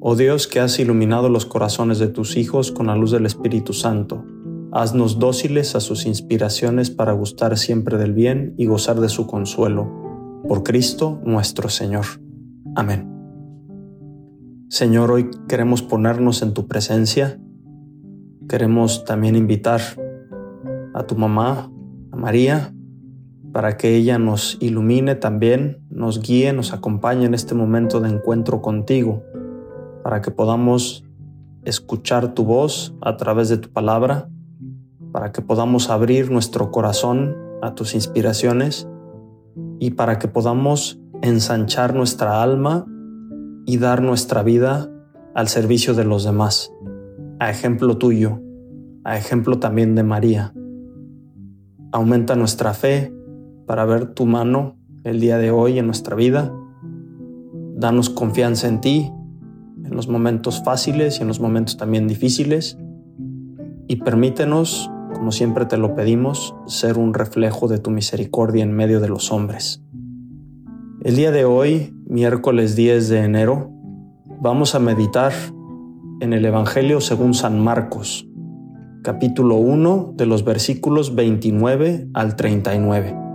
Oh Dios que has iluminado los corazones de tus hijos con la luz del Espíritu Santo, haznos dóciles a sus inspiraciones para gustar siempre del bien y gozar de su consuelo. Por Cristo nuestro Señor. Amén. Señor, hoy queremos ponernos en tu presencia. Queremos también invitar a tu mamá, a María, para que ella nos ilumine también, nos guíe, nos acompañe en este momento de encuentro contigo para que podamos escuchar tu voz a través de tu palabra, para que podamos abrir nuestro corazón a tus inspiraciones y para que podamos ensanchar nuestra alma y dar nuestra vida al servicio de los demás, a ejemplo tuyo, a ejemplo también de María. Aumenta nuestra fe para ver tu mano el día de hoy en nuestra vida. Danos confianza en ti los momentos fáciles y en los momentos también difíciles. Y permítenos, como siempre te lo pedimos, ser un reflejo de tu misericordia en medio de los hombres. El día de hoy, miércoles 10 de enero, vamos a meditar en el Evangelio según San Marcos, capítulo 1 de los versículos 29 al 39.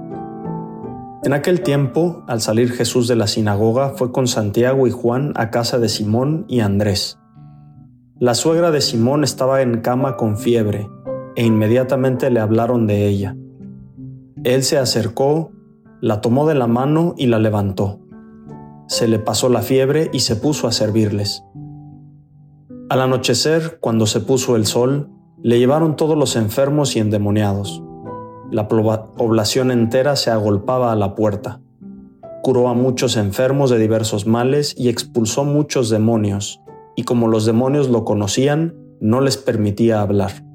En aquel tiempo, al salir Jesús de la sinagoga, fue con Santiago y Juan a casa de Simón y Andrés. La suegra de Simón estaba en cama con fiebre, e inmediatamente le hablaron de ella. Él se acercó, la tomó de la mano y la levantó. Se le pasó la fiebre y se puso a servirles. Al anochecer, cuando se puso el sol, le llevaron todos los enfermos y endemoniados la población entera se agolpaba a la puerta. Curó a muchos enfermos de diversos males y expulsó muchos demonios, y como los demonios lo conocían, no les permitía hablar.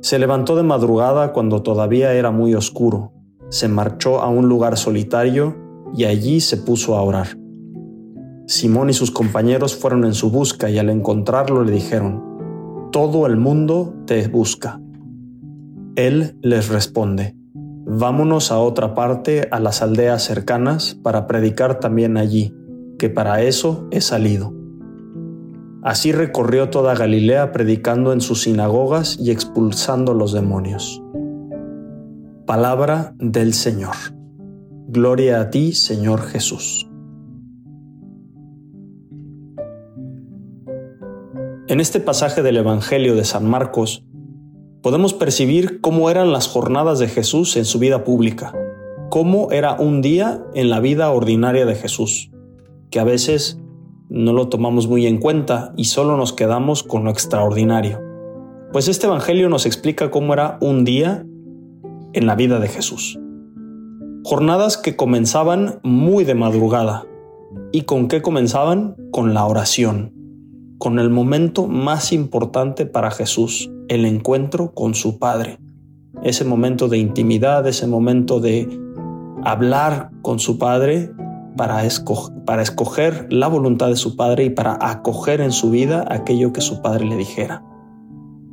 Se levantó de madrugada cuando todavía era muy oscuro, se marchó a un lugar solitario y allí se puso a orar. Simón y sus compañeros fueron en su busca y al encontrarlo le dijeron, Todo el mundo te busca. Él les responde, Vámonos a otra parte, a las aldeas cercanas, para predicar también allí, que para eso he salido. Así recorrió toda Galilea predicando en sus sinagogas y expulsando los demonios. Palabra del Señor. Gloria a ti, Señor Jesús. En este pasaje del Evangelio de San Marcos, podemos percibir cómo eran las jornadas de Jesús en su vida pública, cómo era un día en la vida ordinaria de Jesús, que a veces no lo tomamos muy en cuenta y solo nos quedamos con lo extraordinario. Pues este Evangelio nos explica cómo era un día en la vida de Jesús. Jornadas que comenzaban muy de madrugada. ¿Y con qué comenzaban? Con la oración, con el momento más importante para Jesús, el encuentro con su Padre. Ese momento de intimidad, ese momento de hablar con su Padre para, para escoger la voluntad de su Padre y para acoger en su vida aquello que su Padre le dijera.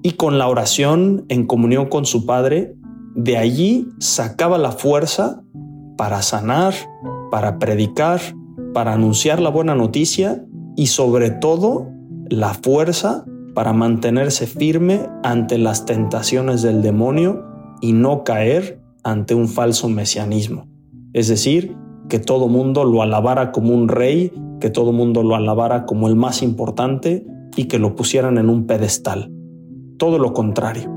Y con la oración en comunión con su Padre, de allí sacaba la fuerza para sanar, para predicar, para anunciar la buena noticia y sobre todo la fuerza para mantenerse firme ante las tentaciones del demonio y no caer ante un falso mesianismo. Es decir, que todo mundo lo alabara como un rey, que todo mundo lo alabara como el más importante y que lo pusieran en un pedestal. Todo lo contrario.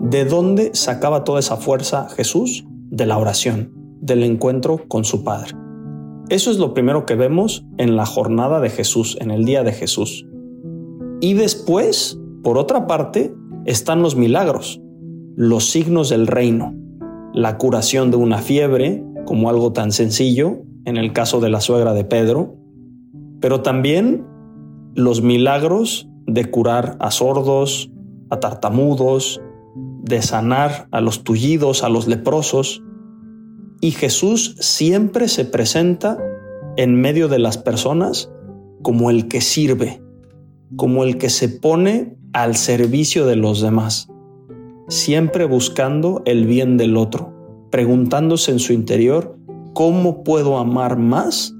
¿De dónde sacaba toda esa fuerza Jesús? De la oración, del encuentro con su Padre. Eso es lo primero que vemos en la jornada de Jesús, en el día de Jesús. Y después, por otra parte, están los milagros, los signos del reino, la curación de una fiebre, como algo tan sencillo, en el caso de la suegra de Pedro, pero también los milagros de curar a sordos, a tartamudos, de sanar a los tullidos, a los leprosos. Y Jesús siempre se presenta en medio de las personas como el que sirve, como el que se pone al servicio de los demás, siempre buscando el bien del otro, preguntándose en su interior, ¿cómo puedo amar más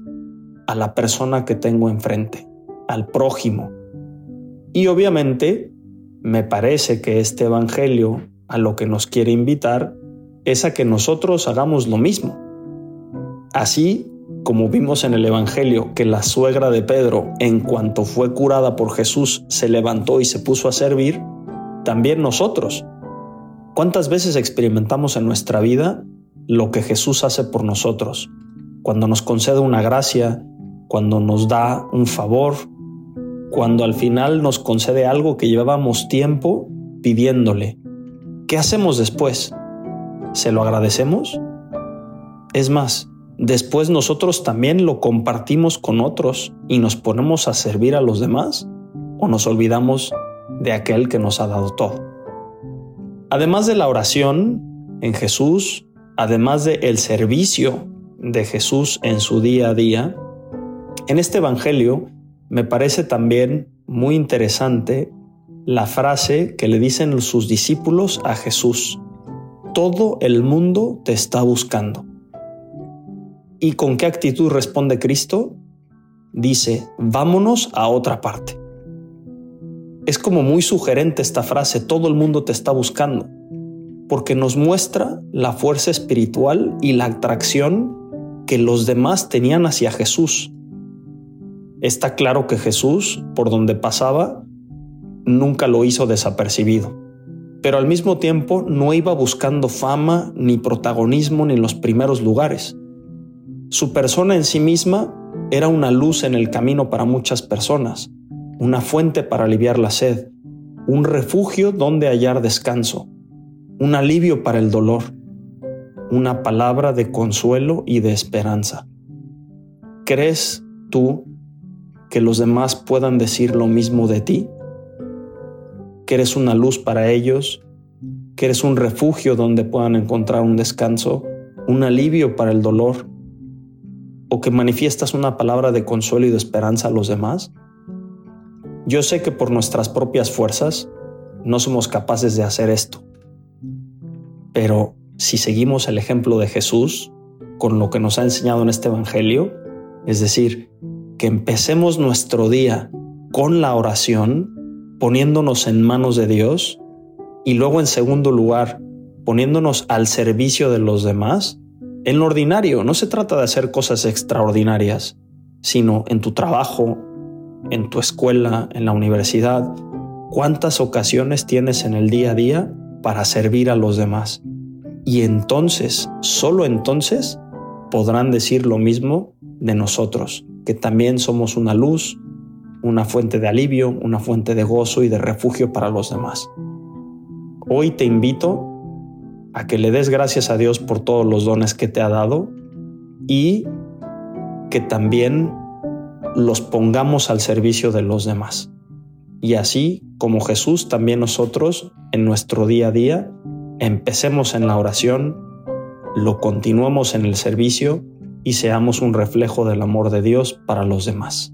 a la persona que tengo enfrente, al prójimo? Y obviamente, me parece que este Evangelio a lo que nos quiere invitar es a que nosotros hagamos lo mismo. Así como vimos en el Evangelio que la suegra de Pedro, en cuanto fue curada por Jesús, se levantó y se puso a servir, también nosotros. ¿Cuántas veces experimentamos en nuestra vida lo que Jesús hace por nosotros? Cuando nos concede una gracia, cuando nos da un favor, cuando al final nos concede algo que llevábamos tiempo pidiéndole. ¿Qué hacemos después? ¿Se lo agradecemos? Es más, después nosotros también lo compartimos con otros y nos ponemos a servir a los demás o nos olvidamos de aquel que nos ha dado todo. Además de la oración en Jesús, además de el servicio de Jesús en su día a día, en este evangelio me parece también muy interesante la frase que le dicen sus discípulos a Jesús. Todo el mundo te está buscando. ¿Y con qué actitud responde Cristo? Dice, vámonos a otra parte. Es como muy sugerente esta frase, todo el mundo te está buscando, porque nos muestra la fuerza espiritual y la atracción que los demás tenían hacia Jesús. Está claro que Jesús, por donde pasaba, nunca lo hizo desapercibido, pero al mismo tiempo no iba buscando fama ni protagonismo ni los primeros lugares. Su persona en sí misma era una luz en el camino para muchas personas, una fuente para aliviar la sed, un refugio donde hallar descanso, un alivio para el dolor, una palabra de consuelo y de esperanza. ¿Crees tú que los demás puedan decir lo mismo de ti? ¿Que eres una luz para ellos? ¿Que eres un refugio donde puedan encontrar un descanso, un alivio para el dolor? O que manifiestas una palabra de consuelo y de esperanza a los demás? Yo sé que por nuestras propias fuerzas no somos capaces de hacer esto, pero si seguimos el ejemplo de Jesús con lo que nos ha enseñado en este Evangelio, es decir, que empecemos nuestro día con la oración, poniéndonos en manos de Dios, y luego en segundo lugar, poniéndonos al servicio de los demás, en lo ordinario, no se trata de hacer cosas extraordinarias, sino en tu trabajo, en tu escuela, en la universidad. ¿Cuántas ocasiones tienes en el día a día para servir a los demás? Y entonces, solo entonces, podrán decir lo mismo de nosotros, que también somos una luz, una fuente de alivio, una fuente de gozo y de refugio para los demás. Hoy te invito a que le des gracias a Dios por todos los dones que te ha dado y que también los pongamos al servicio de los demás. Y así como Jesús, también nosotros en nuestro día a día empecemos en la oración, lo continuemos en el servicio y seamos un reflejo del amor de Dios para los demás.